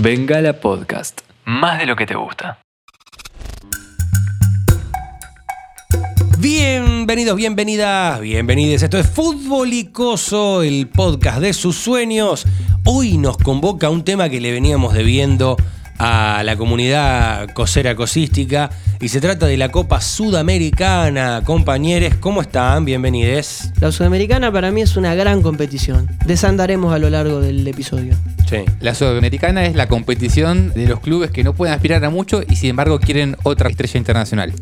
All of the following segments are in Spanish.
Bengala Podcast. Más de lo que te gusta. Bienvenidos, bienvenidas, bienvenidos. Esto es Fútbol Icoso, el podcast de sus sueños. Hoy nos convoca un tema que le veníamos debiendo a la comunidad cosera cosística y se trata de la Copa Sudamericana. Compañeros, ¿cómo están? Bienvenidos. La Sudamericana para mí es una gran competición. Desandaremos a lo largo del episodio. Sí. La Sudamericana es la competición de los clubes que no pueden aspirar a mucho y sin embargo quieren otra estrella internacional.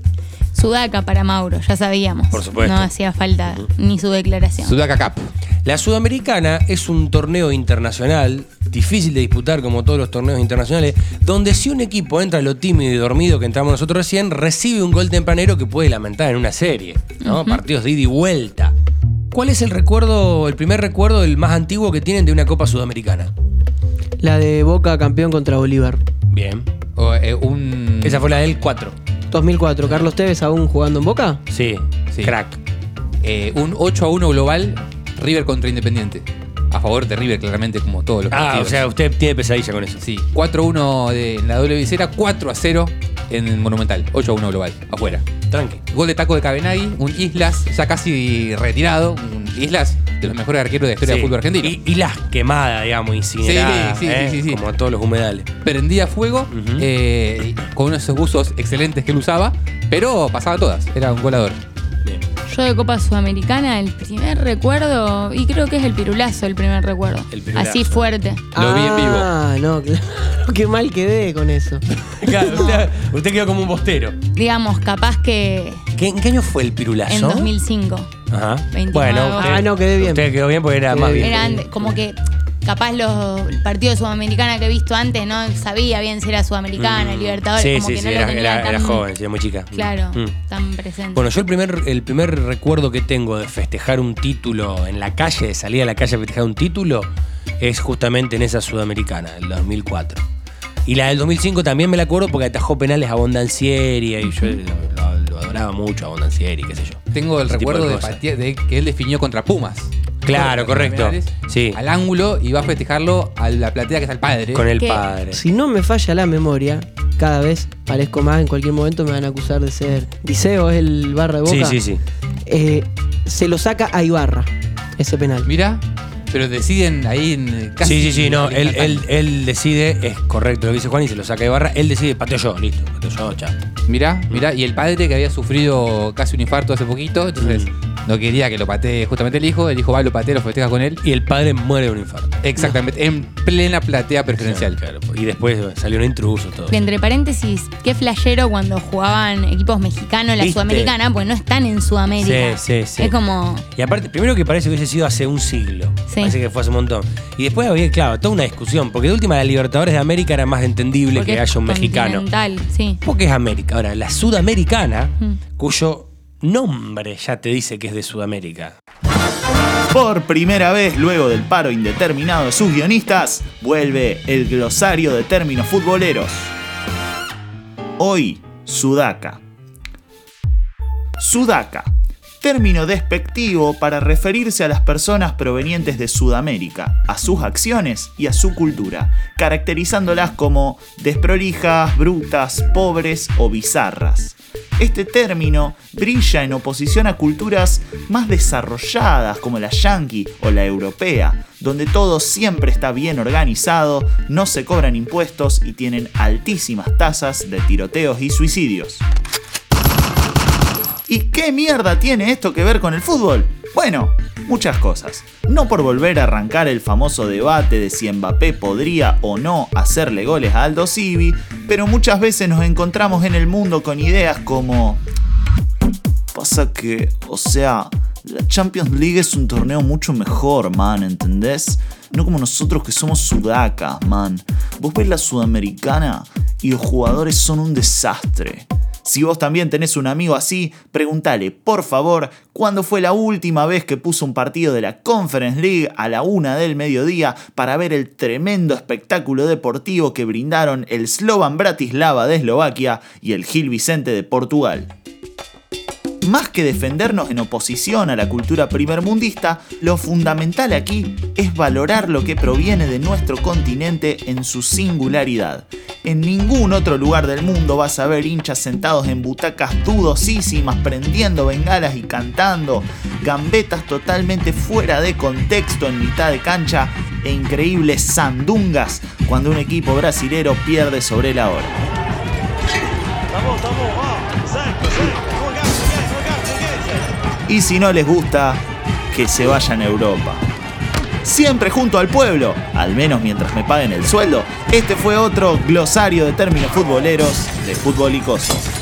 Sudaca para Mauro, ya sabíamos. Por supuesto. No hacía falta ni su declaración. Sudaca Cup. La Sudamericana es un torneo internacional, difícil de disputar como todos los torneos internacionales, donde si un equipo entra lo tímido y dormido que entramos nosotros recién, recibe un gol tempranero que puede lamentar en una serie, ¿no? Partidos de ida y vuelta. ¿Cuál es el recuerdo, el primer recuerdo, el más antiguo que tienen de una Copa Sudamericana? La de Boca campeón contra Bolívar. Bien. O, eh, un, Esa fue la del 4. 2004. Carlos Tevez aún jugando en Boca. Sí, Sí. crack. eh, un 8 a 1 global River contra Independiente. A favor de River, claramente, como todos los Ah, partidos. o sea, usted tiene pesadilla con eso. Sí, 4 a 1 de- en la doble visera, 4 a 0 en el Monumental. 8 a 1 global, afuera. Tranqui. Gol de taco de Cabenagui, un Islas ya casi retirado. Un Islas de los mejores arqueros de la historia Sí. del fútbol argentino. Y, y las quemadas, digamos, incineradas. Sí, sí, ¿eh? sí, sí, sí. Como todos los humedales. prendía fuego Ujú. eh, con unos buzos excelentes que él usaba, pero pasaba todas, era un goleador. Bien. Yo de Copa Sudamericana, el primer recuerdo, y creo que es el pirulazo el primer recuerdo. El pirulazo. Así fuerte. Lo vi en vivo. Ah, no, claro. Qué mal quedé con eso. Claro, usted, usted quedó como un bostero. Digamos, capaz que ¿Qué, ¿En qué año fue el pirulazo? en 2005. Ajá. 29 Bueno, usted, Ah, no, quedé bien. Usted quedó bien porque era Quedé más bien. bien. Eran como que capaz los el partido de Sudamericana que he visto antes no sabía bien si era Sudamericana, Libertadores, Mm. Sí, como sí, que sí, no era, lo tenía era- tan era joven, sí, era muy chica. claro, Mm. tan presente. Bueno, yo el primer, el primer recuerdo que tengo de festejar un título en la calle, de salir a la calle a festejar un título, es justamente en esa sudamericana, el 2004. Y la del 2005 también me la acuerdo porque atajó penales a Bondancieri y yo lo, lo- adoraba mucho a Bondancieri, qué sé yo. Tengo el Ese recuerdo de que él definió contra Pumas. Claro, correcto. Sí. Al ángulo y va a festejarlo a la platea que es al padre. Con el padre. Si no me falla la memoria, cada vez parezco más, en cualquier momento me van a acusar de ser. Diceo es el barra de Boca. Sí, sí, sí. Eh, se lo saca a Ibarra, ese penal. Mira, pero deciden ahí en casi. Sí, sí, sí, no, él, él, él decide, es correcto lo que dice Juan y se lo saca de barra, él decide, pateo yo, listo, pateo yo, chao. Mirá, mirá, y el padre que había sufrido casi un infarto hace poquito, entonces Mm. no quería que lo patee justamente el hijo, el hijo va, lo patea, lo festeja con él. Y el padre muere de un infarto. Exactamente, en plena platea preferencial. Claro, y después salió un intruso, todo. Entre paréntesis, qué flashero cuando jugaban equipos mexicanos en la ¿Viste? Sudamericana, pues no están en Sudamérica. Sí, sí, sí. Es como. Y aparte, primero que parece que hubiese sido hace un siglo. Sí. Parece que fue hace un montón. Y después había, claro, toda una discusión. Porque de última, la Libertadores de América era más entendible porque que haya un mexicano. sí. Porque es América. Ahora, la Sudamericana, Mm. cuyo nombre ya te dice que es de Sudamérica. Por primera vez luego del paro indeterminado de sus guionistas, vuelve el glosario de términos futboleros. Hoy, Sudaca. Sudaca. Término despectivo para referirse a las personas provenientes de Sudamérica, a sus acciones y a su cultura, caracterizándolas como desprolijas, brutas, pobres o bizarras. Este término brilla en oposición a culturas más desarrolladas como la yankee o la europea, donde todo siempre está bien organizado, no se cobran impuestos y tienen altísimas tasas de tiroteos y suicidios. ¿Y qué mierda tiene esto que ver con el fútbol? Bueno, muchas cosas. No por volver a arrancar el famoso debate de si Mbappé podría o no hacerle goles a Aldo Civi, pero muchas veces nos encontramos en el mundo con ideas como... Pasa que, o sea, la Champions League es un torneo mucho mejor, man, ¿entendés? No como nosotros que somos sudacas, man. Vos ves la sudamericana y los jugadores son un desastre. Si vos también tenés un amigo así, pregúntale, por favor, cuándo fue la última vez que puso un partido de la Conference League a la una del mediodía para ver el tremendo espectáculo deportivo que brindaron el Slovan Bratislava de Eslovaquia y el Gil Vicente de Portugal. Más que defendernos en oposición a la cultura primermundista, lo fundamental aquí es valorar lo que proviene de nuestro continente en su singularidad. En ningún otro lugar del mundo vas a ver hinchas sentados en butacas dudosísimas, prendiendo bengalas y cantando, gambetas totalmente fuera de contexto en mitad de cancha e increíbles sandungas cuando un equipo brasilero pierde sobre la hora. Y si no les gusta, que se vayan a Europa. Siempre junto al pueblo, al menos mientras me paguen el sueldo, este fue otro glosario de términos futboleros de fútbol cosas.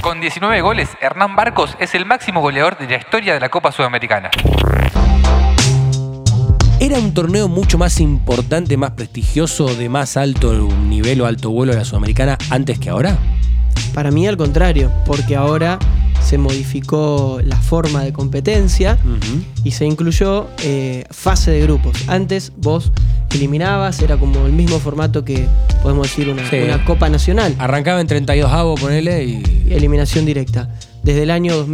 Con 19 goles, Hernán Barcos es el máximo goleador de la historia de la Copa Sudamericana. ¿Era un torneo mucho más importante, más prestigioso, de más alto nivel o alto vuelo de la Sudamericana antes que ahora? Para mí al contrario, porque ahora se modificó la forma de competencia y se incluyó eh, fase de grupos. Antes vos eliminabas, era como el mismo formato que podemos decir una, Sí. una Copa Nacional, Arrancaba en 32 avos, ponele, y. eliminación directa. Desde el año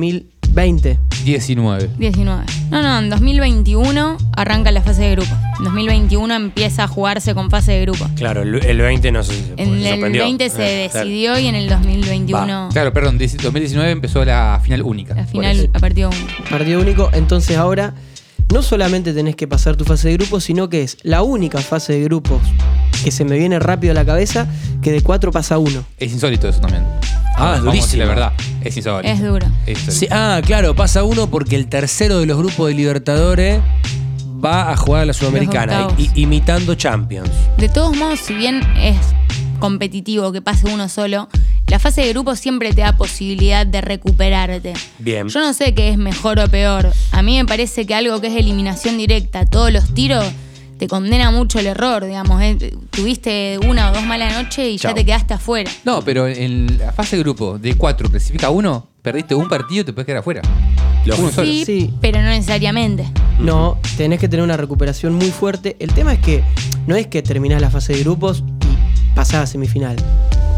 2020. 19. 19. No, no, en 2021 arranca la fase de grupo. En 2021 empieza a jugarse con fase de grupo. Claro, el, el 20 no se En el sorprendió. 20 se Eh, claro. decidió y en el 2021 Claro, perdón, 2019 empezó la final única. la Por final eso. a partido único. Partido único, entonces ahora no solamente tenés que pasar tu fase de grupos, sino que es la única fase de grupos que se me viene rápido a la cabeza que de 4 pasa a 1. Es insólito eso también. Ah, es durísimo. La verdad, es insólito. Es duro. Es insólito. Sí, ah, claro, pasa uno porque el tercero de los grupos de Libertadores va a jugar a la Sudamericana, i- imitando Champions. De todos modos, si bien es competitivo que pase uno solo, la fase de grupo siempre te da posibilidad de recuperarte. Bien. Yo no sé qué es mejor o peor. A mí me parece que algo que es eliminación directa, todos los tiros, te condena mucho el error, digamos. eh. Tuviste una o dos malas noches y ya te quedaste afuera. No, pero en la fase de grupo de 4 clasifica uno, perdiste un partido y te puedes quedar afuera. Los- uno solo. Sí, Sí. pero no necesariamente. No, tenés que tener una recuperación muy fuerte. El tema es que no es que terminás la fase de grupos y pasás a semifinal.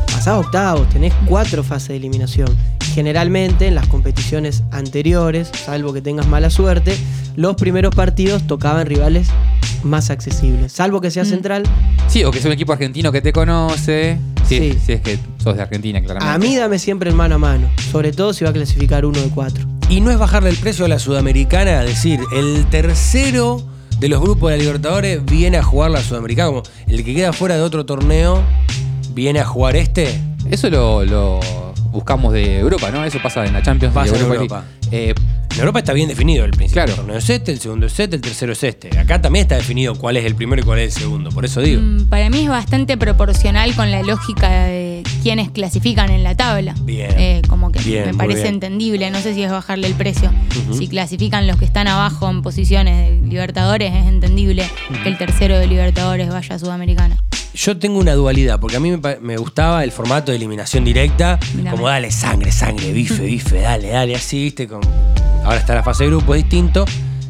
Pasás a octavos, tenés cuatro fases de eliminación. Generalmente en las competiciones anteriores, salvo que tengas mala suerte, los primeros partidos tocaban rivales más accesibles. Salvo que sea Mm. central, Sí, o que sea un equipo argentino que te conoce. Sí, Sí. sí. es que sos de Argentina, claramente. a mí dame siempre el mano a mano. Sobre todo si va a clasificar uno de cuatro. Y no es bajarle el precio a la Sudamericana, decir, el tercero de los grupos de la Libertadores viene a jugar la Sudamericana, como el que queda fuera de otro torneo viene a jugar este. Eso lo, lo buscamos de Europa, ¿no? Eso pasa en la Champions Pasa de en Europa. Europa. League. Eh, En Europa está bien definido el principio. Claro. El torneo es este, el segundo es este, el tercero es este. Acá también está definido cuál es el primero y cuál es el segundo. Por eso digo. Mm, Para mí es bastante proporcional con la lógica de quienes clasifican en la tabla. Bien. Eh, como que Bien, me parece bien. entendible. No sé si es bajarle el precio. Si clasifican los que están abajo en posiciones de Libertadores, es entendible que el tercero de Libertadores vaya a Sudamericana. Yo tengo una dualidad, porque a mí me, gustaba el formato de eliminación directa, como dale sangre, sangre, bife, bife, dale, dale, así, ¿viste? Con- ahora está la fase de grupo, es distinto,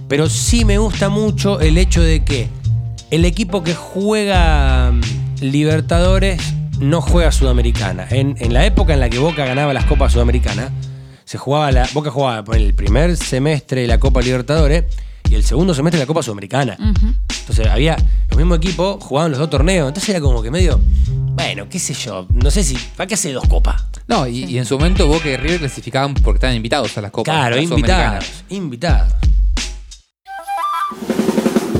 pero sí me gusta mucho el hecho de que el equipo que juega mm, Libertadores no juega Sudamericana. En, en la época en la que Boca ganaba las Copas Sudamericanas, se jugaba la, Boca jugaba por el primer semestre de la Copa Libertadores y el segundo semestre de la Copa Sudamericana. Entonces había los mismos equipos, jugaban los dos torneos. Entonces era como que medio, bueno, qué sé yo, no sé si, ¿para qué hace dos copas? no, y, y en su momento Boca y River clasificaban porque estaban invitados a las copas. claro, las invitados, invitados.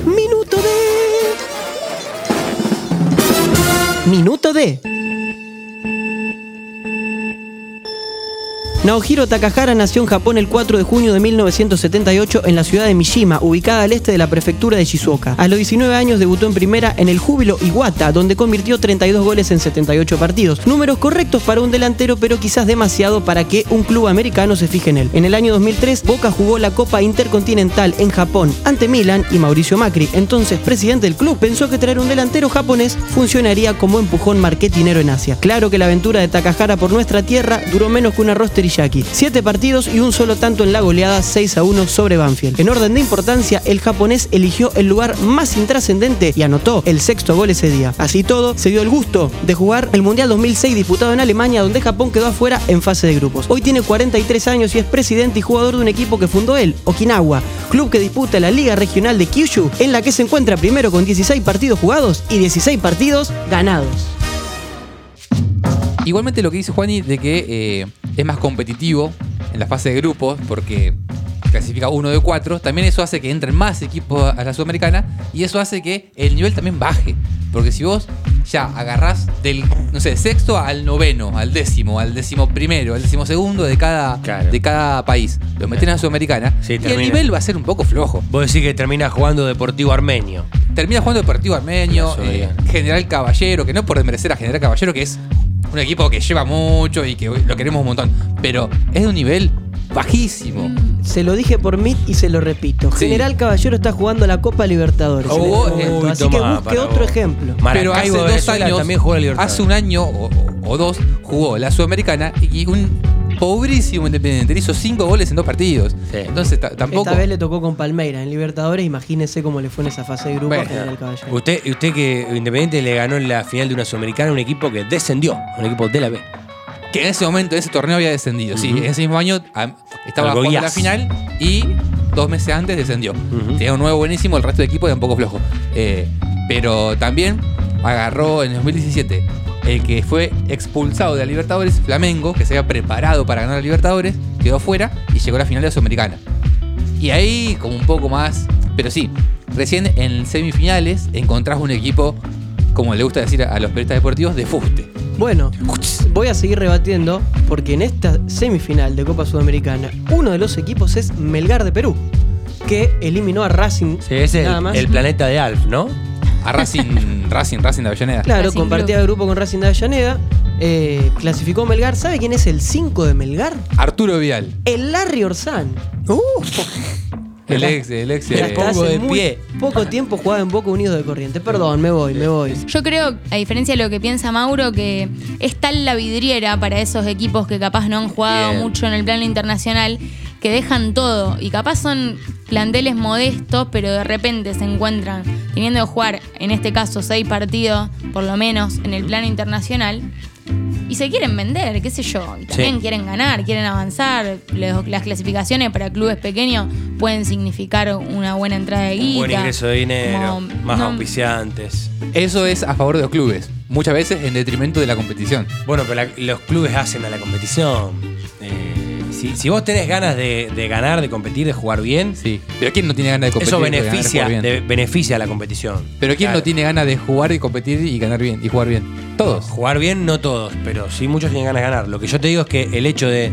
Minuto de. Minuto de. Naohiro Takahara nació en Japón el 4 de junio de 1978 en la ciudad de Mishima, ubicada al este de la prefectura de Shizuoka. A los 19 años debutó en primera en el Júbilo Iwata, donde convirtió 32 goles en 78 partidos. Números correctos para un delantero, pero quizás demasiado para que un club americano se fije en él. En el año 2003, Boca jugó la Copa Intercontinental en Japón ante Milan y Mauricio Macri, entonces presidente del club, pensó que traer un delantero japonés funcionaría como empujón marketinero en Asia. Claro que la aventura de Takahara por nuestra tierra duró menos que una rosterillada Siete partidos y un solo tanto en la goleada 6 a 1 sobre Banfield. En orden de importancia, el japonés eligió el lugar más intrascendente y anotó el sexto gol ese día. Así todo, se dio el gusto de jugar el Mundial 2006 disputado en Alemania, donde Japón quedó afuera en fase de grupos. Hoy tiene 43 años y es presidente y jugador de un equipo que fundó él, Okinawa, club que disputa la Liga Regional de Kyushu, en la que se encuentra primero con 16 partidos jugados y 16 partidos ganados. Igualmente lo que dice Juani de que eh, es más competitivo en la fase de grupos porque clasifica uno de cuatro, también eso hace que entren más equipos a la Sudamericana y eso hace que el nivel también baje. Porque si vos ya agarrás del, no sé, sexto al noveno, al décimo, al décimo primero, al décimo segundo de cada, Claro. de cada país, lo meten a la Sudamericana Sí, y el nivel va a ser un poco flojo. Vos decís que termina jugando Deportivo Armenio. Termina jugando Deportivo Armenio, eh. General Caballero, que no por desmerecer a General Caballero, que es un equipo que lleva mucho y que lo queremos un montón, pero es de un nivel bajísimo. Se lo dije por mí y se lo repito. Sí. General Caballero está jugando la Copa Libertadores. Oh, este uy, así que busque otro vos. ejemplo. Pero hace dos años, también juega Libertadores. hace un año o, o dos, jugó la Sudamericana y un pobrísimo Independiente le hizo cinco goles en dos partidos. Sí. Entonces ta- tampoco. Esta vez le tocó con Palmeiras en Libertadores. Imagínese cómo le fue en esa fase de grupo a. General Caballero. Usted, usted que Independiente le ganó en la final de una Sudamericana a un equipo que descendió, un equipo de la B. Que en ese momento, ese torneo había descendido. Sí, ese mismo año ah, estaba jugando la final y dos meses antes descendió. Ujú. Tenía un nuevo buenísimo, el resto del equipo era un poco flojo. Eh, pero también agarró en el 2017 el que fue expulsado de la Libertadores, Flamengo, que se había preparado para ganar la Libertadores, quedó fuera y llegó a la final de la Sudamericana. Y ahí, como un poco más. Pero sí, recién en semifinales encontrás un equipo, como le gusta decir a los periodistas deportivos, de fuste. Bueno, voy a seguir rebatiendo porque en esta semifinal de Copa Sudamericana, uno de los equipos es Melgar de Perú, que eliminó a Racing Sí, es el, nada más. el planeta de Alf, ¿no? A Racing, Racing, Racing de Avellaneda. Claro, Racing compartía Club. grupo con Racing de Avellaneda. eh, clasificó Melgar. ¿Sabe quién es el 5 de Melgar? Arturo Vial. El Larry Orsán. El ex, el ex. Eh, pongo hace de muy pie. poco tiempo jugaba en Boca Unidos de Corriente. Perdón, me voy, me voy. Yo creo, a diferencia de lo que piensa Mauro, que es tal la vidriera para esos equipos que capaz no han jugado Bien. mucho en el plano internacional, que dejan todo. Y capaz son planteles modestos, pero de repente se encuentran teniendo que jugar, en este caso, seis partidos, por lo menos, en el plano internacional. Y se quieren vender, qué sé yo. Y también Sí. quieren ganar, quieren avanzar. Las clasificaciones para clubes pequeños pueden significar una buena entrada de guita. Buen ingreso de dinero, Como, más no- auspiciantes. Eso es a favor de los clubes. Muchas veces en detrimento de la competición. Bueno, pero la- los clubes hacen a la competición. Si, si vos tenés ganas de, de ganar, de competir, de jugar bien, Sí. Pero ¿quién no tiene ganas de competir? eso de ganar y beneficia, jugar bien? de- beneficia a la competición. Pero ¿quién Claro. no tiene ganas de jugar y competir y ganar bien? Y jugar bien. Todos. Jugar bien, no todos, pero sí muchos tienen ganas de ganar. Lo que yo te digo es que el hecho de,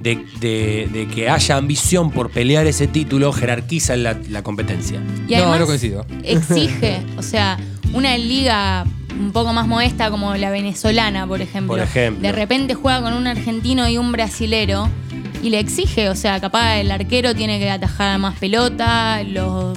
de- de- de que haya ambición por pelear ese título jerarquiza la, la competencia. Y No, además no coincido. Exige, o sea, una liga un poco más modesta como la venezolana, por ejemplo. Por ejemplo. De repente juega con un argentino y un brasilero y le exige, o sea, capaz el arquero tiene que atajar más pelota, los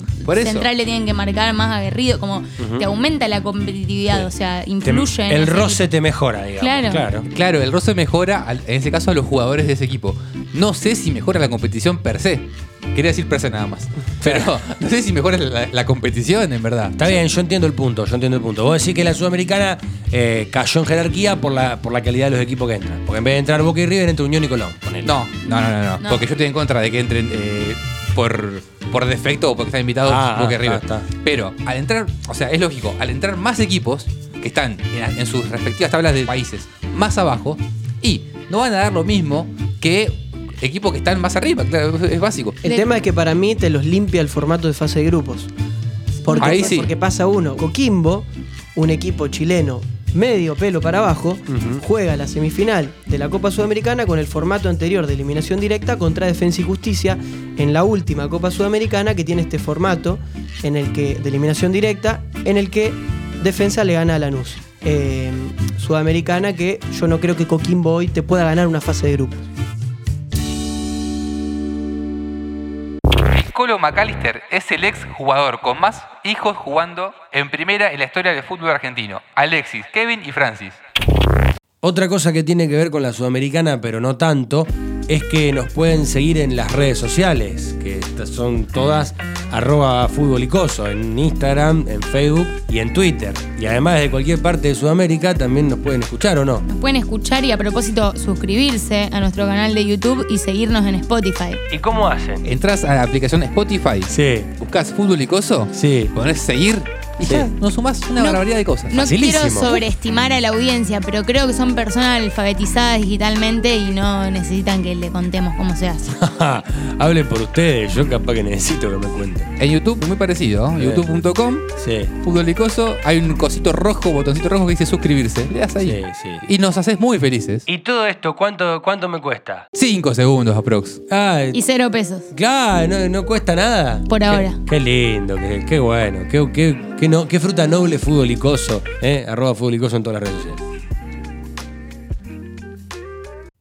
centrales tienen que marcar más aguerrido, como te aumenta la competitividad, o sea, Te- influye en el roce equipo. te mejora, digamos. Claro. claro. Claro, el roce mejora, al- en ese caso, a los jugadores de ese equipo. No sé si mejora la competición per se. Quería decir se nada más. Pero no sé si mejora la, la competición, en verdad. Está bien, yo entiendo el punto, yo entiendo el punto. Vos decís que la Sudamericana eh, cayó en jerarquía por la, por la calidad de los equipos que entran. Porque en vez de entrar Boca y River, entra Unión y Colón. ponele. No, no, no, no, no. No. Porque yo estoy en contra de que entren eh, por, por defecto o porque están invitados Ah, Boca y ah, River. está, está. Pero al entrar, o sea, es lógico, al entrar más equipos que están en, en sus respectivas tablas de países más abajo y no van a dar lo mismo que equipos que están más arriba, claro, es básico. El tema es que para mí te los limpia el formato de fase de grupos. Porque, Ahí sí. porque pasa uno. Coquimbo, un equipo chileno medio pelo para abajo, juega la semifinal de la Copa Sudamericana con el formato anterior de eliminación directa contra Defensa y Justicia en la última Copa Sudamericana que tiene este formato en el que de eliminación directa en el que Defensa le gana a Lanús. Eh, Sudamericana que yo no creo que Coquimbo hoy te pueda ganar una fase de grupos. Colo McAllister es el ex jugador con más hijos jugando en primera en la historia del fútbol argentino. Alexis, Kevin y Francis. Otra cosa que tiene que ver con la Sudamericana, pero no tanto, es que nos pueden seguir en las redes sociales, que estas son todas arroba futbolicoso, en Instagram, en Facebook y en Twitter. Y además de cualquier parte de Sudamérica también nos pueden escuchar o no. Nos pueden escuchar y a propósito suscribirse a nuestro canal de YouTube y seguirnos en Spotify. ¿Y cómo hacen? Entrás a la aplicación Spotify, Sí, buscas fútbol y coso, sí. ponés seguir y Sí. ya nos sumás una No- barbaridad de cosas. No Facilísimo. quiero sobreestimar a la audiencia, pero creo que son personas alfabetizadas digitalmente y no necesitan que le contemos cómo se hace. Hablen por ustedes, yo capaz que necesito que me cuenten. En YouTube, muy parecido, ¿no? Sí. youtube.com, Sí, fútbol hay un cosito rojo, botoncito rojo que dice suscribirse. Le das ahí. sí, sí. Y nos haces muy felices. ¿Y todo esto cuánto, cuánto me cuesta? 5 segundos aprox. Ah, Y cero pesos. claro, no, no cuesta nada. Por Qué- ahora. Qué, lindo, qué, qué bueno, qué, qué, qué no- qué fruta noble futbolicoso, ¿eh? Arroba futbolicoso en todas las redes sociales.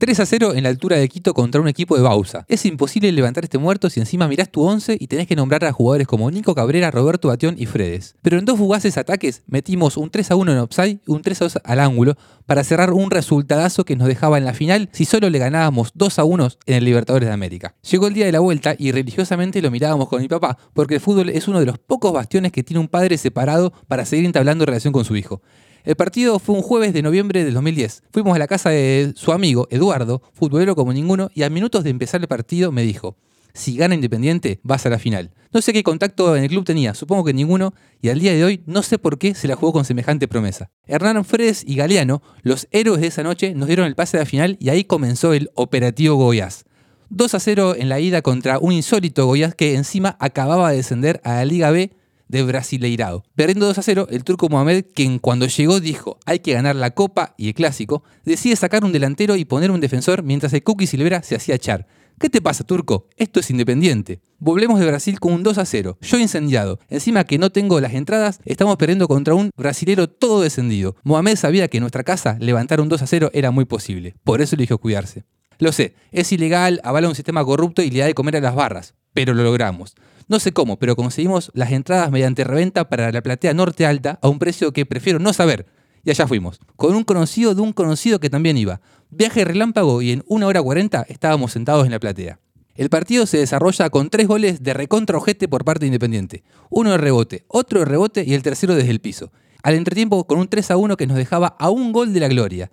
3 a 0 en la altura de Quito contra un equipo de Bausa. Es imposible levantar este muerto si encima mirás tu 11 y tenés que nombrar a jugadores como Nico Cabrera, Roberto Batión y Fredes. Pero en dos fugaces ataques metimos un 3 a 1 en offside y un 3 a 2 al ángulo para cerrar un resultadazo que nos dejaba en la final si solo le ganábamos 2 a 1 en el Libertadores de América. Llegó el día de la vuelta y religiosamente lo mirábamos con mi papá porque el fútbol es uno de los pocos bastiones que tiene un padre separado para seguir entablando relación con su hijo. El partido fue un jueves de noviembre del 2010. Fuimos a la casa de su amigo Eduardo, futbolero como ninguno, y a minutos de empezar el partido me dijo, si gana Independiente, vas a la final. No sé qué contacto en el club tenía, supongo que ninguno, y al día de hoy no sé por qué se la jugó con semejante promesa. Hernán Fredes y Galeano, los héroes de esa noche, nos dieron el pase a la final y ahí comenzó el operativo Goiás. 2 a 0 en la ida contra un insólito Goiás que encima acababa de descender a la Liga B de Brasileirado. Perdiendo 2 a 0, el turco Mohamed, quien cuando llegó dijo hay que ganar la Copa y el Clásico, decide sacar un delantero y poner un defensor mientras el Cookie Silvera se hacía echar. ¿Qué te pasa, turco? Esto es independiente. Volvemos de Brasil con un 2 a 0. Yo incendiado. Encima que no tengo las entradas, estamos perdiendo contra un brasilero todo descendido. Mohamed sabía que en nuestra casa levantar un 2 a 0 era muy posible. Por eso eligió cuidarse. Lo sé, es ilegal, avala un sistema corrupto y le da de comer a las barras. Pero lo logramos. No sé cómo, pero conseguimos las entradas mediante reventa para la platea norte alta a un precio que prefiero no saber. Y allá fuimos, con un conocido de un conocido que también iba. Viaje relámpago y en una hora 40 estábamos sentados en la platea. El partido se desarrolla con tres goles de recontra ojete por parte de Independiente. Uno de rebote, otro de rebote y el tercero desde el piso. Al entretiempo con un 3 a 1 que nos dejaba a un gol de la gloria.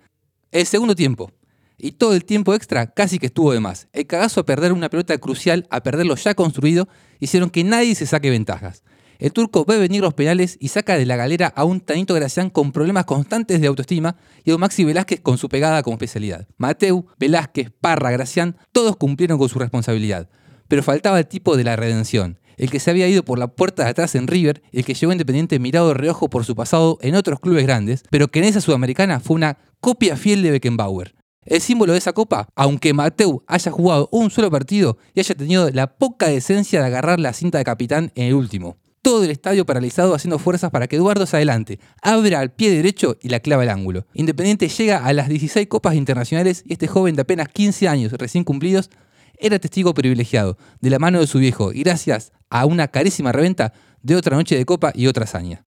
El segundo tiempo. Y todo el tiempo extra casi que estuvo de más. El cagazo a perder una pelota crucial, a perder lo ya construido, hicieron que nadie se saque ventajas. El turco ve venir los penales y saca de la galera a un Tanito Gracián con problemas constantes de autoestima y a un Maxi Velázquez con su pegada como especialidad. Mateu, Velázquez, Parra, Gracián, todos cumplieron con su responsabilidad. Pero faltaba el tipo de la redención, el que se había ido por la puerta de atrás en River, el que llegó Independiente mirado de reojo por su pasado en otros clubes grandes, pero que en esa sudamericana fue una copia fiel de Beckenbauer. El símbolo de esa copa, aunque Mateu haya jugado un solo partido y haya tenido la poca decencia de agarrar la cinta de capitán en el último. Todo el estadio paralizado haciendo fuerzas para que Eduardo se adelante, abra al pie derecho y la clava al ángulo. Independiente llega a las 16 copas internacionales y este joven de apenas 15 años recién cumplidos era testigo privilegiado de la mano de su viejo y gracias a una carísima reventa de otra noche de copa y otra hazaña.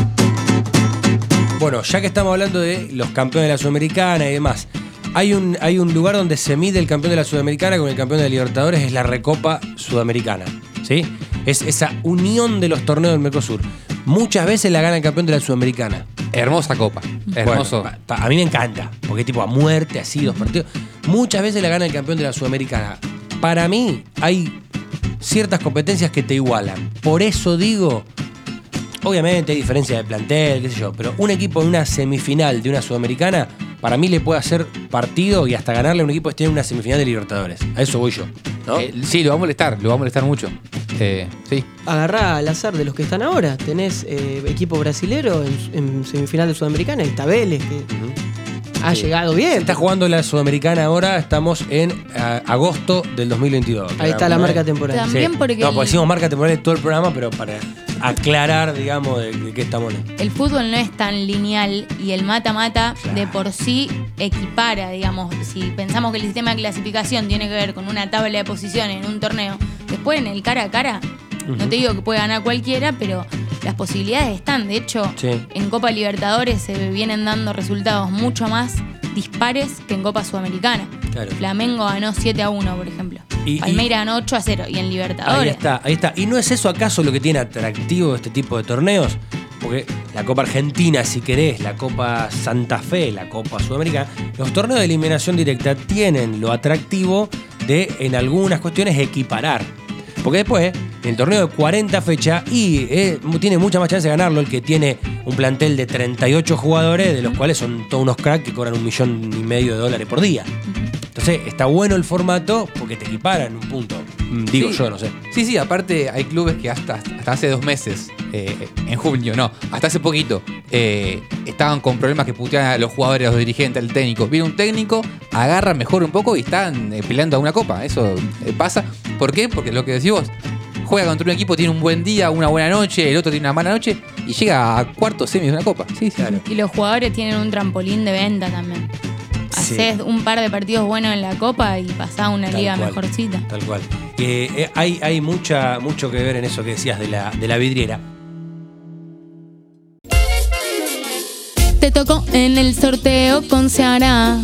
Bueno, ya que estamos hablando de los campeones de la Sudamericana y demás, hay un, hay un lugar donde se mide el campeón de la Sudamericana con el campeón de Libertadores, es la Recopa Sudamericana. ¿Sí? Es esa unión de los torneos del Mercosur. Muchas veces la gana el campeón de la Sudamericana. Hermosa copa. Hermoso. Bueno, pa- pa- a mí me encanta, porque tipo a muerte, así, dos partidos. Muchas veces la gana el campeón de la Sudamericana. Para mí hay ciertas competencias que te igualan. Por eso digo, obviamente hay diferencia de plantel, qué sé yo, pero un equipo en una semifinal de una Sudamericana, para mí le puede hacer partido y hasta ganarle a un equipo que esté en una semifinal de Libertadores. A eso voy yo. ¿no? Eh, sí, lo va a molestar, lo va a molestar mucho. Eh, sí. Agarrá al azar de los que están ahora. Tenés eh, equipo brasilero en, en semifinal de Sudamericana, y está Vélez, que ha Sí. llegado Se bien. está jugando la Sudamericana ahora, estamos en a- agosto del 2022. Ahí está la marca temporal. También porque No, el- porque decimos marca temporal en todo el programa, pero para aclarar, digamos, de, de qué estamos el fútbol no es tan lineal y el mata-mata de por sí equipara, digamos, si pensamos que el sistema de clasificación tiene que ver con una tabla de posiciones en un torneo, después en el cara a cara, no te digo que puede ganar cualquiera, pero las posibilidades están. De hecho, Sí. en Copa Libertadores se vienen dando resultados mucho más dispares que en Copa Sudamericana. Claro. Flamengo ganó 7 a 1, por ejemplo. Y- ganó 8 a 0. Y en Ahí Libertadores. está, ahí está. ¿Y no es eso acaso lo que tiene atractivo este tipo de torneos? Porque la Copa Argentina, si querés, la Copa Santa Fe, la Copa Sudamericana, los torneos de eliminación directa tienen lo atractivo de, en algunas cuestiones, equiparar. Porque después, en el torneo de 40 fechas, y eh, tiene mucha más chance de ganarlo el que tiene un plantel de 38 jugadores, de los cuales son todos unos cracks que cobran un millón y medio de dólares por día. Entonces, está bueno el formato porque te equipara en un punto. Mm, Digo Sí. yo, no sé. Sí, sí, aparte hay clubes que hasta, hasta hace dos meses, eh, en junio, no, hasta hace poquito, eh, estaban con problemas que puteaban a los jugadores, a los dirigentes, al técnico. Viene un técnico, agarra mejor un poco y están eh, peleando a una copa. Eso eh, pasa. ¿Por qué? Porque lo que decís vos, juega contra un equipo, tiene un buen día, una buena noche, el otro tiene una mala noche y llega a cuarto semi de una copa. Sí, sí. Claro. Y los jugadores tienen un trampolín de venta también. Sí. Haces un par de partidos buenos en la Copa y pasás a una Tal liga cual. mejorcita. Tal cual. Eh, eh, hay hay mucha, mucho que ver en eso que decías de la, de la vidriera. Te tocó en el sorteo con Seara.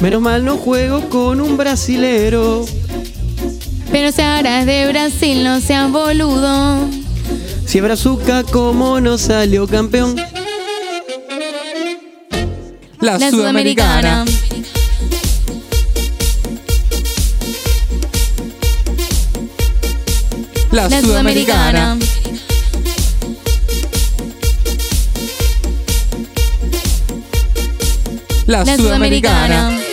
Menos mal no juego con un brasilero. Pero Seara es de Brasil, no seas boludo. Si Brazuca como no salió campeón. La, La sudamericana. La, La sudamericana. Sudamericana. La, La sudamericana. Sudamericana.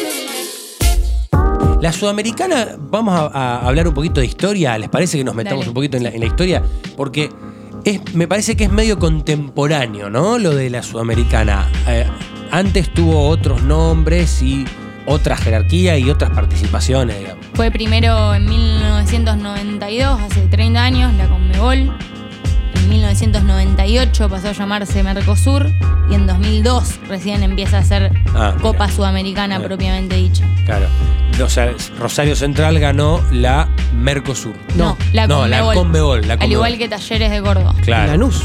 La sudamericana, vamos a, a hablar un poquito de historia. ¿Les parece que nos metamos Dale. un poquito en la, en la historia? Porque es, me parece que es medio contemporáneo, ¿no? Lo de la sudamericana. Eh, antes tuvo otros nombres y otra jerarquía y otras participaciones, digamos. Fue primero en 1992, hace 30 años, la Conmebol. En 1998 pasó a llamarse Mercosur y en 2002 recién empieza a ser Ah, Copa mira. Sudamericana Mira. propiamente dicha. Claro. O sea, Rosario Central ganó la Mercosur. No, la no, Conmebol. la Conmebol. La Al Conmebol. igual que Talleres de Córdoba. Claro. Lanús.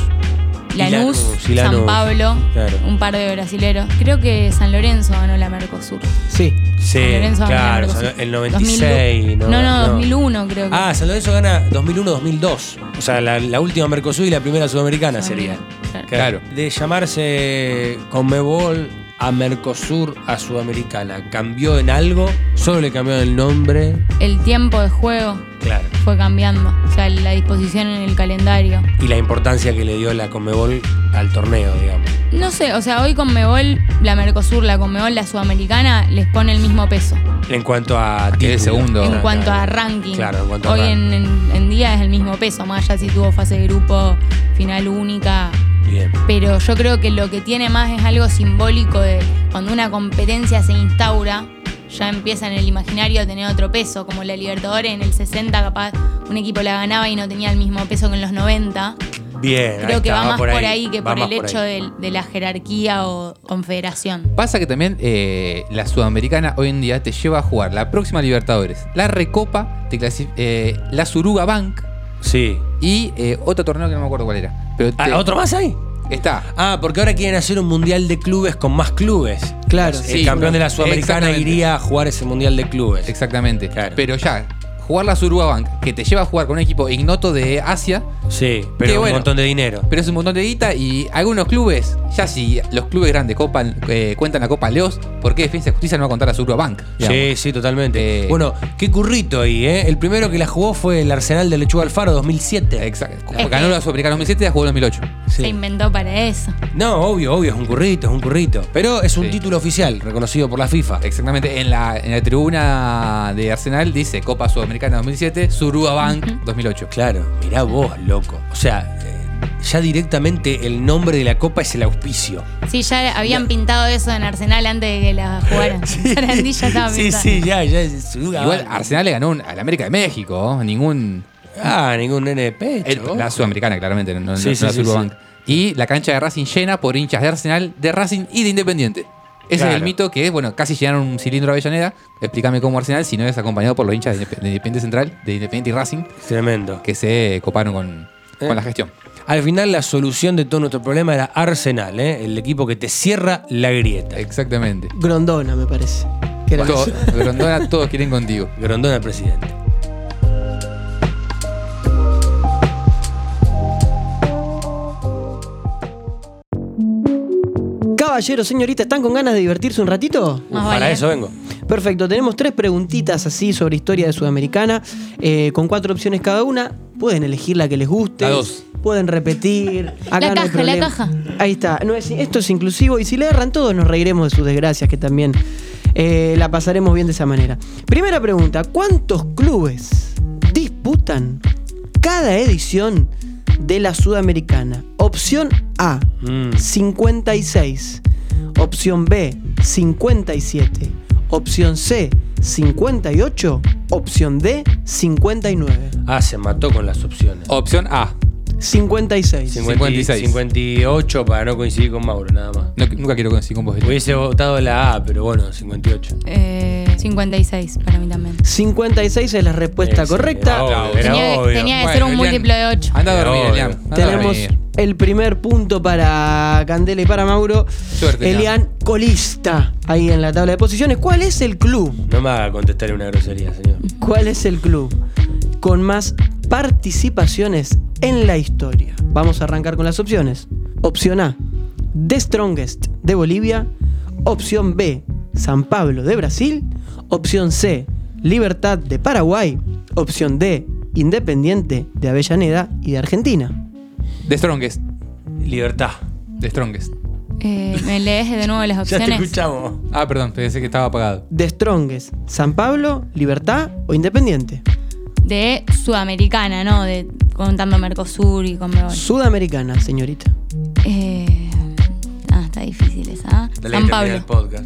Lanús, Lanús, y Lanús. San Pablo, Claro. un par de brasileros. Creo que San Lorenzo ganó la Mercosur. Sí. Sí, San Lorenzo ganó la claro. Mercosur. San- El 96. 2001. No, no, 2001 creo que. Ah, San Lorenzo gana 2001-2002. O sea, la, la última Mercosur y la primera Sudamericana sería. Claro. Claro. De llamarse Conmebol a Mercosur a Sudamericana, ¿cambió en algo? ¿Solo le cambió el nombre? El tiempo de juego Claro. fue cambiando. O sea, la disposición en el calendario. Y la importancia que le dio la Conmebol al torneo, digamos. No sé, o sea, hoy con Mebol, la Mercosur, la Conmebol, la Sudamericana, les pone el mismo peso. En cuanto a. Que el título. segundo. en cuanto claro. a ranking. Claro, en cuanto a Hoy ranking. en, en- en día es el mismo peso, más allá si tuvo fase de grupo, final única. Bien. Pero yo creo que lo que tiene más es algo simbólico de cuando una competencia se instaura, ya empieza en el imaginario a tener otro peso, como la Libertadores en el 60 capaz un equipo la ganaba y no tenía el mismo peso que en los 90. Bien. ahí Creo que está, va más por ahí, que por el hecho de, de la jerarquía o confederación. Pasa que también eh, la Sudamericana hoy en día te lleva a jugar la próxima Libertadores, la Recopa, te eh, la Suruga Bank Sí. y eh, otro torneo que no me acuerdo cuál era. Pero te- Ah, ¿Otro más hay? Está. Ah, porque ahora quieren hacer un mundial de clubes con más clubes. Claro. El Sí, campeón de la Sudamericana exactamente. iría a jugar ese mundial de clubes. Exactamente. Claro. Pero ya, jugar la Suruga Bank, que te lleva a jugar con un equipo ignoto de Asia, Sí, pero un bueno. montón de dinero. pero es un montón de guita y algunos clubes, ya si los clubes grandes copan, eh, cuentan la Copa Leos, ¿por qué Defensa y Justicia no va a contar la Suruga Bank? Sí, digamos? sí, totalmente. Eh, bueno, qué currito ahí, ¿eh? El primero que la jugó fue el Arsenal de Lechuga Alfaro 2007. Exacto. Ganó que- la Sudamericana 2007 y la jugó en 2008. Sí. Se inventó para eso. No, obvio, obvio, es un currito, es un currito. Pero es un Sí. título oficial, reconocido por la FIFA. Exactamente, en la, en la tribuna de Arsenal dice Copa Sudamericana 2007, Suruga Bank 2008. Claro, mirá vos, loco. O sea, eh, ya directamente el nombre de la copa es el auspicio. Sí, ya habían pintado eso en Arsenal antes de que la jugaran. Sarandí ya estaba sí, pintado. sí, ya, ya. es Suruga Igual Bank. Arsenal le ganó un- al América de México, ¿oh? ningún... Ah, ningún nene de pecho. el- la Sudamericana, claramente, no, no- Sí, no sí, la sí, Suruga sí. Bank. Y la cancha de Racing llena por hinchas de Arsenal, de Racing y de Independiente. Ese Claro. es el mito que, bueno, casi llenaron un cilindro a Avellaneda. Explícame cómo Arsenal, si no es acompañado por los hinchas de Indep- de Independiente Central, de Independiente y Racing, Tremendo. que se coparon con, Eh. con la gestión. Al final la solución de todo nuestro problema era Arsenal, ¿eh? el equipo que te cierra la grieta. Exactamente. Grondona, me parece. Que era- Todo- Grondona, todos quieren contigo. Grondona el presidente. Caballeros, señorita, ¿están con ganas de divertirse un ratito? Más Para vale. eso vengo. Perfecto, tenemos tres preguntitas así sobre historia de Sudamericana, eh, con cuatro opciones cada una. Pueden elegir la que les guste. La dos. Pueden repetir. Acá La no hay caja, la problema. caja. Ahí está. No es- esto es inclusivo y si le erran todos nos reiremos de sus desgracias que también eh, la pasaremos bien de esa manera. Primera pregunta, ¿cuántos clubes disputan cada edición de la Sudamericana? Opción A, Mm. 56. Opción B, 57. Opción C, 58. Opción D, 59. Ah, se mató con las opciones. Opción A. 56. 56. 58 para no coincidir con Mauro, nada más. No, nunca quiero coincidir con vos. Hubiese votado la A, pero bueno, 58. Eh, 56 para mí también. 56 es la respuesta Ese, correcta. era obvio, Era Tenía, que- obvio. tenía que Bueno, ser un Elian, múltiplo de 8. Anda a dormir, Obvio. Elian. anda a Tenemos dormir. El primer punto para Candela y para Mauro. Suerte, Elian colista ahí en la tabla de posiciones. ¿Cuál es el club? No me haga contestar una grosería, señor. ¿Cuál es el club con más participaciones en la historia? Vamos a arrancar con las opciones. Opción A, The Strongest de Bolivia. Opción B, San Pablo de Brasil. Opción C, Libertad de Paraguay. Opción D, Independiente de Avellaneda y de Argentina. The Strongest. Libertad. The Strongest. Eh, ¿Me lees de nuevo las Ya te opciones? escuchamos. Ah, perdón, pensé que estaba apagado. The Strongest, San Pablo, Libertad o Independiente. de Sudamericana, ¿no? De contando Mercosur y Conmebol. Sudamericana, señorita. Eh, ah, está difícil esa. ¿ah? Dale, San Pablo. el podcast.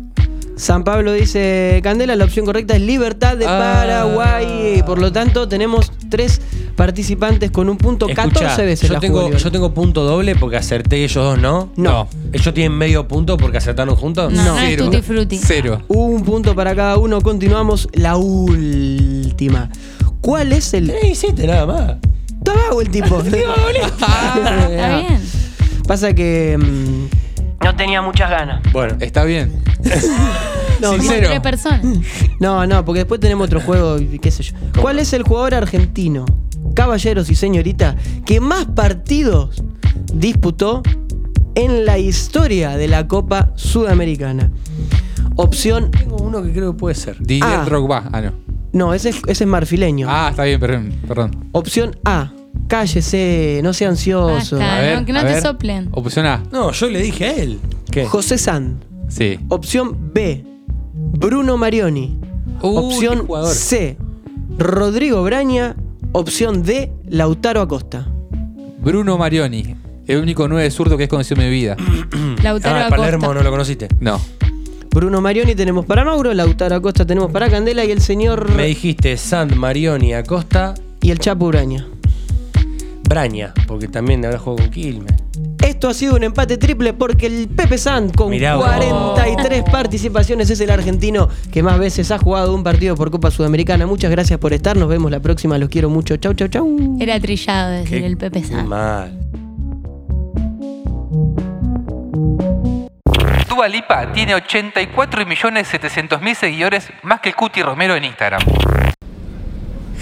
San Pablo dice Candela, la opción correcta es Libertad de Ah. Paraguay. Por lo tanto, tenemos tres participantes con un punto, 14 Escuchá, veces yo la tengo, jugó yo tengo punto doble porque acerté y ellos dos no. No. ¿Ellos tienen medio punto porque acertaron juntos? No, no, es Cero. tutti frutti. Cero. Un punto para cada uno. Continuamos la última. ¿Cuál es el. Y siete nada más. Está vago el tipo. Está bien. Pasa que. mm, no tenía muchas ganas. Bueno, Está bien. No, Sincero. tres personas. No, no, porque después tenemos otro juego y qué sé yo. ¿Cuál es el jugador argentino, caballeros y señorita, que más partidos disputó en la historia de la Copa Sudamericana? Opción. tengo uno que creo que puede ser. Didier Ah. Drogba. Ah, no. No, ese, es- ese es marfileño. Ah, está bien, perdón. perdón. Opción A. Cállese, no sea ansioso. Basta. A ver, no, que no a te ver. soplen. Opción A. No, yo le dije a él. ¿Qué? José San. Sí. Opción B. Bruno Marioni. Uy, Opción jugador. C. Rodrigo Braña. Opción D. Lautaro Acosta. Bruno Marioni. El único nueve zurdo que es conocido en mi vida. Lautaro Ah, Acosta. Palermo no lo conociste. No. Bruno Marioni tenemos para Mauro, Lautaro Acosta tenemos para Candela y el señor Me dijiste Sand, Marioni, Acosta, y el Chapo Uraña. Braña, porque también habrá jugado con Quilmes. Esto ha sido un empate triple porque el Pepe Sand con Mirá vos. 43 participaciones es el argentino que más veces ha jugado un partido por Copa Sudamericana. Muchas gracias por estar, nos vemos la próxima, los quiero mucho. Chau, chau, chau. Era trillado decir Qué- el Pepe qué San. mal. Dua Lipa tiene 84.700.000 seguidores, más que el Cuti Romero en Instagram.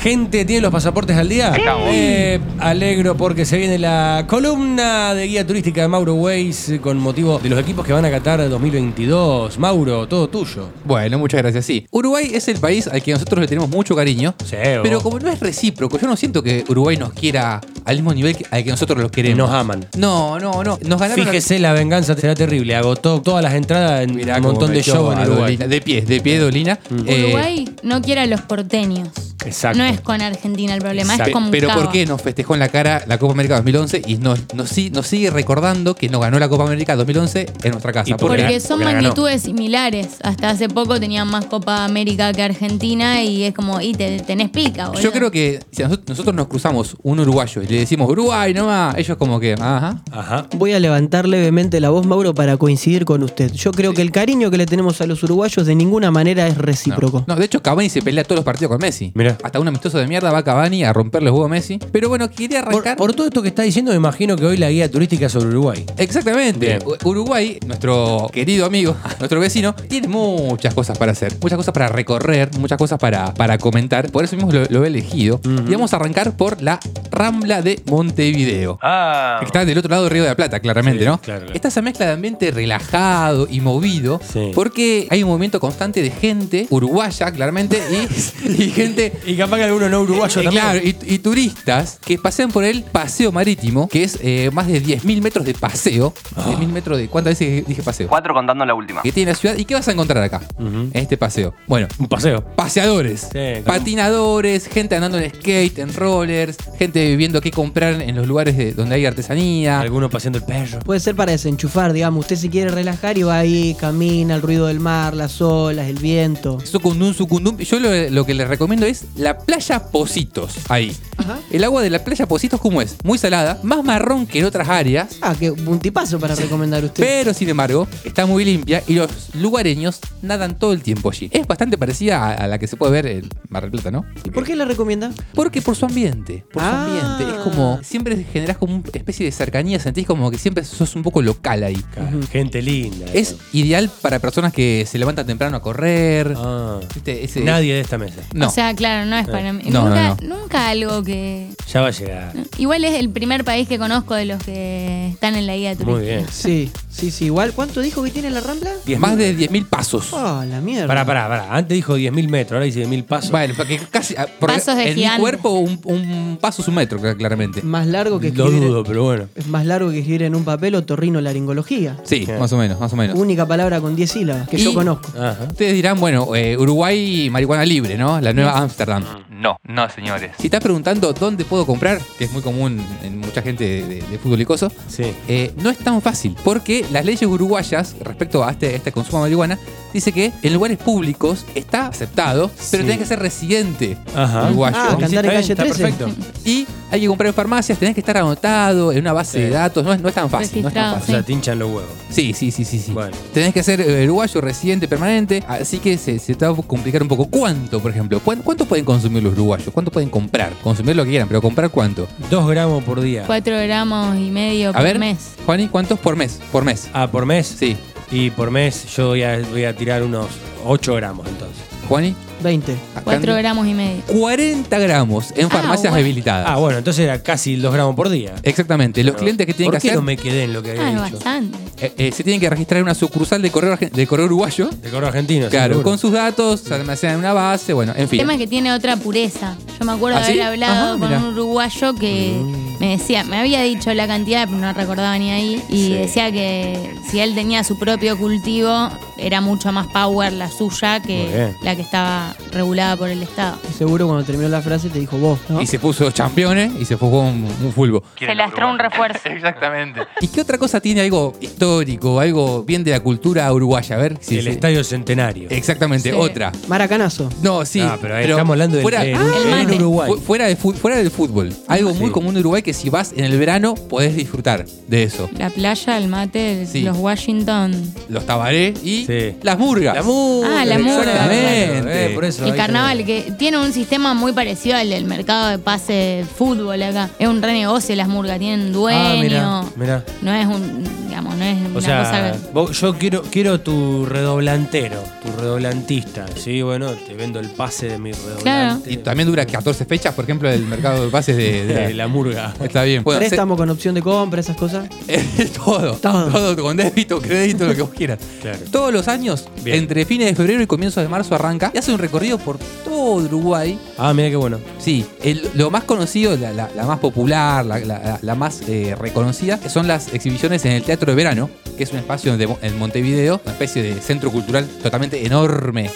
Gente, ¿tiene los pasaportes al día? Eh, alegro porque se viene la columna de guía turística de Mauro Weiss con motivo de los equipos que van a Qatar 2022. Mauro, todo tuyo. Bueno, muchas gracias. Sí. Uruguay es el país al que nosotros le tenemos mucho cariño. Sí, Pero vos. como no es recíproco, yo no siento que Uruguay nos quiera al mismo nivel que- al que nosotros los queremos. Nos aman. No, no, no. Nos ganaron. Fíjese, la venganza será terrible. Agotó todas las entradas en Mirá un cómo montón de metió shows en a Uruguay. Dolina. De pie, de pie, Dolina. Eh, Uruguay no quiere a los porteños. Exacto. No es con Argentina el problema, Exacto. es con pero Cava. ¿por qué nos festejó en la cara la Copa América 2011 y nos, nos, nos sigue recordando que nos ganó la Copa América 2011 en nuestra casa? Porque son porque magnitudes similares. Hasta hace poco tenían más Copa América que Argentina y es como, y te, tenés pica, boludo. Yo creo que si nosotros, nos cruzamos un uruguayo y le decimos Uruguay nomás, ellos como que, ajá. Ajá. Voy a levantar levemente la voz, Mauro, para coincidir con usted. Yo creo que el cariño que le tenemos a los uruguayos de ninguna manera es recíproco. No, de hecho Cavani se pelea todos los partidos con Messi. Mirá. Hasta un amistoso de mierda va Cavani a romperle huevos a Messi. Pero bueno, quería arrancar. por todo esto que está diciendo, me imagino que hoy la guía turística es sobre Uruguay. Exactamente. Bien. Uruguay, nuestro querido amigo, nuestro vecino, tiene muchas cosas para hacer, muchas cosas para recorrer, muchas cosas para, para comentar. Por eso mismo lo, lo he elegido. Y vamos a arrancar por la Rambla de Montevideo. Ah. Que está del otro lado del Río de la Plata, claramente, Sí, ¿no? claro, claro. Está esa mezcla de ambiente relajado y movido, Sí. porque hay un movimiento constante de gente uruguaya, claramente, y, y gente Y capaz que alguno no uruguayo eh, también. Claro, y, y turistas que pasean por el paseo marítimo, que es eh, más de 10.000 metros de paseo. Ah. 10.000 metros de. ¿Cuántas veces dije paseo? Cuatro contando la última. Que tiene la ciudad. ¿Y qué vas a encontrar acá? En este paseo. Bueno, Un paseo. paseadores, Sí, claro. patinadores, gente andando en skate, en rollers, gente viendo qué comprar en los lugares de- donde hay artesanía. Alguno paseando el perro. Puede ser para desenchufar, digamos. Usted se quiere relajar y va ahí, camina, el ruido del mar, las olas, el viento. Sucundum, sucundum. Yo lo, lo que les recomiendo es la playa Positos. Ahí. Ajá. El agua de la playa Positos, ¿cómo es? Muy salada, más marrón que en otras áreas. Ah, que un tipazo para recomendar usted. Pero sin embargo, está muy limpia y los lugareños nadan todo el tiempo allí. Es bastante parecida a, a la que se puede ver en Mar del Plata, ¿no? ¿Y por qué la recomienda? Porque por su ambiente, por Ah. su ambiente. Es como, siempre generás como una especie de cercanía, sentís como que siempre sos un poco local ahí. Claro, Gente linda. Es ideal para personas que se levantan temprano a correr. Ah. ¿Viste? Ese- Nadie de esta mesa. No. O sea, claro, no es para No, nunca, no, nunca algo que. Ya va a llegar. Igual es el primer país que conozco de los que están en la guía turística. Muy bien. Sí, sí, sí. Igual, ¿cuánto dijo que tiene la Rambla? Más de 10.000 pasos. Ah, la mierda. Pará, pará, pará. Antes dijo 10.000 metros, ahora dice 10.000 pasos. Bueno, porque casi. ah, porque Pasos de en mi gigante. cuerpo, un, un paso es un metro, cl- claramente. Más largo que Lo dudo, pero bueno. Es más largo que escribir en un papel o torrino-laringología. Sí, más o menos, más o menos. Única palabra con 10 sílabas que yo conozco. Ajá. Ustedes dirán, bueno, eh, Uruguay marihuana libre, ¿no? La nueva Ámsterdam. No, no, señores. Si estás preguntando dónde puedo comprar, que es muy común en mucha gente de, de- de fútbol y coso, Sí. eh, no es tan fácil. Porque las leyes uruguayas respecto a este, este consumo de marihuana dice que en lugares públicos está aceptado, pero Sí. tenés que ser residente Ajá. uruguayo. Ah, Sí, cantar está en calle está 13. perfecto. Y hay que comprar en farmacias, tenés que estar anotado en una base Sí. de datos. No es, no es tan fácil. No es tan Registrado, O fácil. sea, te hinchan los huevos. Sí, sí, sí, sí, sí. Bueno. Tenés que ser eh, uruguayo, residente permanente, así que se, se te va a complicar un poco. ¿Cuánto, por ejemplo? ¿Cuán- ¿Cuánto pueden consumir los uruguayos? ¿Cuánto pueden comprar? Consumir lo que quieran, pero comprar cuánto. Dos gramos por día. Cuatro gramos y medio A por ver, mes. Juani, ¿cuántos por mes? Por mes. Ah, por mes. Sí. Y por mes yo voy a, voy a tirar unos 8 gramos entonces. Juani, 20. acá Cuatro ande- gramos y medio. 40 gramos en Ah, farmacias bueno. habilitadas. Ah, bueno, entonces era casi 2 gramos por día. Exactamente. Los clientes que tienen ¿Por que qué hacer no me quedé en lo que había Ah, dicho? bastante. eh, eh, se tienen que registrar en una sucursal de correo, argen- de correo uruguayo. De correo argentino. sí, Claro, seguro. con sus datos, se almacenan en una base, bueno, en El fin. tema es que tiene otra pureza. Yo me acuerdo ¿Ah, de sí? haber hablado Ajá, con mirá. un uruguayo que me decía, me había dicho la cantidad, pero no recordaba ni ahí, y Sí. decía que si él tenía su propio cultivo, era mucho más power la suya que la que estaba regulada por el Estado. Y seguro cuando terminó la frase te dijo vos, ¿no? Y se puso campeones y se fue un, un fulbo. Se lastró un refuerzo. Exactamente. ¿Y qué otra cosa tiene algo histórico, algo bien de la cultura uruguaya? A ver si el Estadio Centenario. Exactamente, Sí. otra. Maracanazo. No, sí. Ah, pero ahí estamos hablando del fuera, en, Ah, el en. Uruguay. fu- fuera, de fu- fuera del fútbol. Algo muy Sí. común de Uruguay que si vas en el verano podés disfrutar de eso. La playa, el mate, el- Sí. los Washington. Los tabaré y Sí. las murgas. La murga. Ah, la murga, Exactamente. claro, eh, por eso El ahí carnaval, que tiene un sistema muy parecido al del mercado de pase de fútbol acá. Es un renegocio las murgas, tienen dueño. Ah, mirá, mirá. No es un, digamos, no es O una sea, cosa vos- yo quiero, quiero tu redoblantero, tu redoblantista. Sí, bueno, te vendo el pase de mi redoblante. Y también dura 14 fechas, por ejemplo, el mercado de pases de, de- de la murga. Está bien. Bueno, Préstamo con opción de compra, esas cosas. todo, Todo. todo. con débito, crédito, lo que vos quieras. Claro. Todos los años, Bien. entre fines de febrero y comienzos de marzo arranca y hace un recorrido por todo Uruguay. Ah, mira qué bueno. Sí, el- lo más conocido, la, la- la más popular, la, la- la más eh, reconocida, son las exhibiciones en el Teatro de Verano, que es un espacio de en Montevideo, una especie de centro cultural totalmente enorme,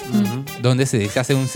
donde se, se hace un,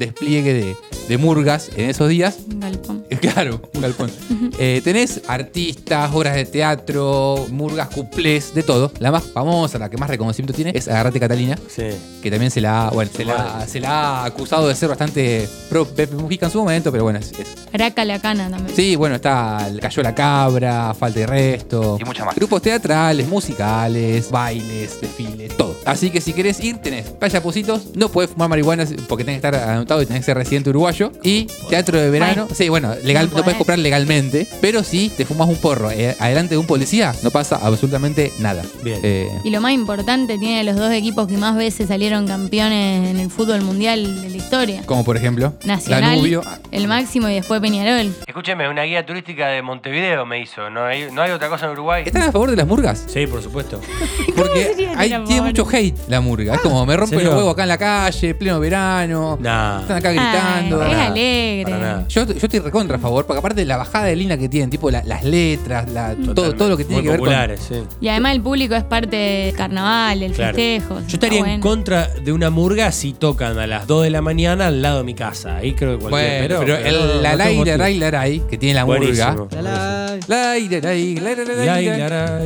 despliegue de, de murgas en esos días. un galpón. Claro, un galpón. Eh, tenés artistas, obras de teatro, murgas, cuplés, de todo. La más famosa, la que más reconocimiento tiene, es Agarrate Catalina, Sí. que también se la, bueno, se la, se la ha acusado de ser bastante pro Pepe Mujica en su momento, pero bueno, es, es- Araca la cana también. Sí, bueno, está el Cayó la Cabra, Falta de Resto. Y muchas más. Grupos teatrales, musicales, bailes, desfiles, todo. Así que si querés ir, tenés Playa Positos, no podés fumar marihuana porque tenés que estar anotado y tenés que ser residente uruguayo. Y teatro de verano. Sí, bueno, legal, No no, podés podés. comprar legalmente, pero si te fumas un porro eh, adelante de un policía, no pasa absolutamente nada. Bien. Eh, Y lo más importante, tiene los dos equipos que más veces salieron campeones en el fútbol mundial de la historia. como por ejemplo, Nacional, Danubio. el máximo y después Peñarol. Escúcheme, una guía turística de Montevideo me hizo. ¿No hay, no hay otra cosa en Uruguay? ¿Están a favor de las murgas? Sí, por supuesto. Porque hay, tiene mucho hate la murga. Es como me rompen ¿serio? los huevos acá en la calle, pleno verano. Nah. Están acá gritando. Ay, es alegre. Yo, yo estoy recontra a favor, porque aparte de la bajada de línea que tienen, tipo la- las letras, la- todo, todo lo que tiene Muy que ver populares, sí. Y además el público es parte del carnaval, del Claro. festejo. Yo estaría en contra de una murga si tocan a las 2 de la mañana al lado de mi casa. Ahí creo que con. cualquier Bueno, pero, pero el, no, la. Ray Laray, que tiene la Buenísimo. murga. La, la-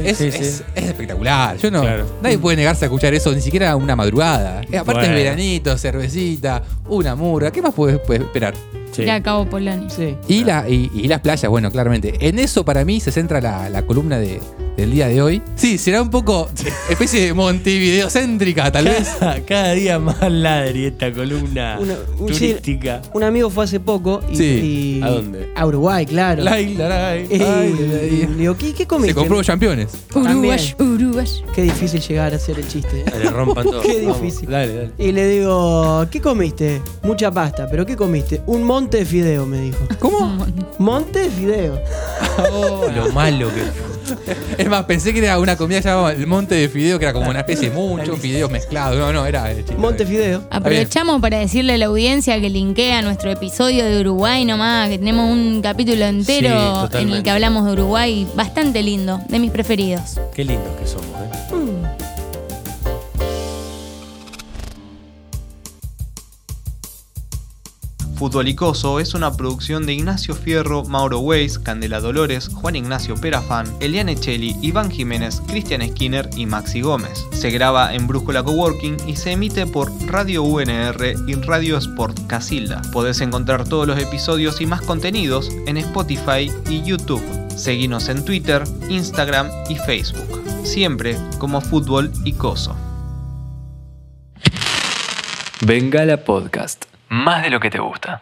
Es, sí, es- sí. es espectacular. Yo no. Claro. Nadie puede negarse a escuchar eso, ni siquiera una madrugada. Eh, aparte Bueno. es veranito, cervecita, una murga. ¿Qué más puedes, puedes esperar? Sí. Ir a Cabo Polonio. sí. Y, la, y, y las playas, bueno, claramente. En eso para mí se centra la, la columna de, del día de hoy. Sí, será un poco especie de Montevideo céntrica, tal vez. Cada, cada día más ladri esta columna Una- un- sí, turística. Un amigo fue hace poco y, Sí. y- ¿A dónde? A Uruguay, claro. Laila Ray, Eh, le digo, ¿qué, qué comiste? Se compró campeones. Uruguay, Uruguay. Qué difícil llegar a hacer el chiste. ¿eh? Le rompan todo. Qué Vamos, difícil. Dale, dale. Y le digo, ¿qué comiste? Mucha pasta, pero ¿qué comiste? Un monte de fideo, me dijo. ¿Cómo? Monte de fideo. Lo malo que Es más, pensé que era una comida que se llamaba el monte de fideo, que era como una especie de muchos fideos mezclados. No, no, era el chiste. Monte fideo. Aprovechamos para decirle a la audiencia que linkea nuestro episodio de Uruguay nomás, que tenemos un capítulo entero Sí, en el que hablamos de Uruguay, bastante lindo, de mis preferidos. Qué lindos que somos, ¿eh? Futbolicoso es una producción de Ignacio Fierro, Mauro Weiss, Candela Dolores, Juan Ignacio Perafán, Eliane Cheli, Iván Jiménez, Cristian Skinner y Maxi Gómez. Se graba en Brújula Coworking y se emite por Radio UNR y Radio Sport Casilda. Podés encontrar todos los episodios y más contenidos en Spotify y YouTube. Seguinos en Twitter, Instagram y Facebook. Siempre como Fútbol y Coso. Bengala Podcast. Más de lo que te gusta.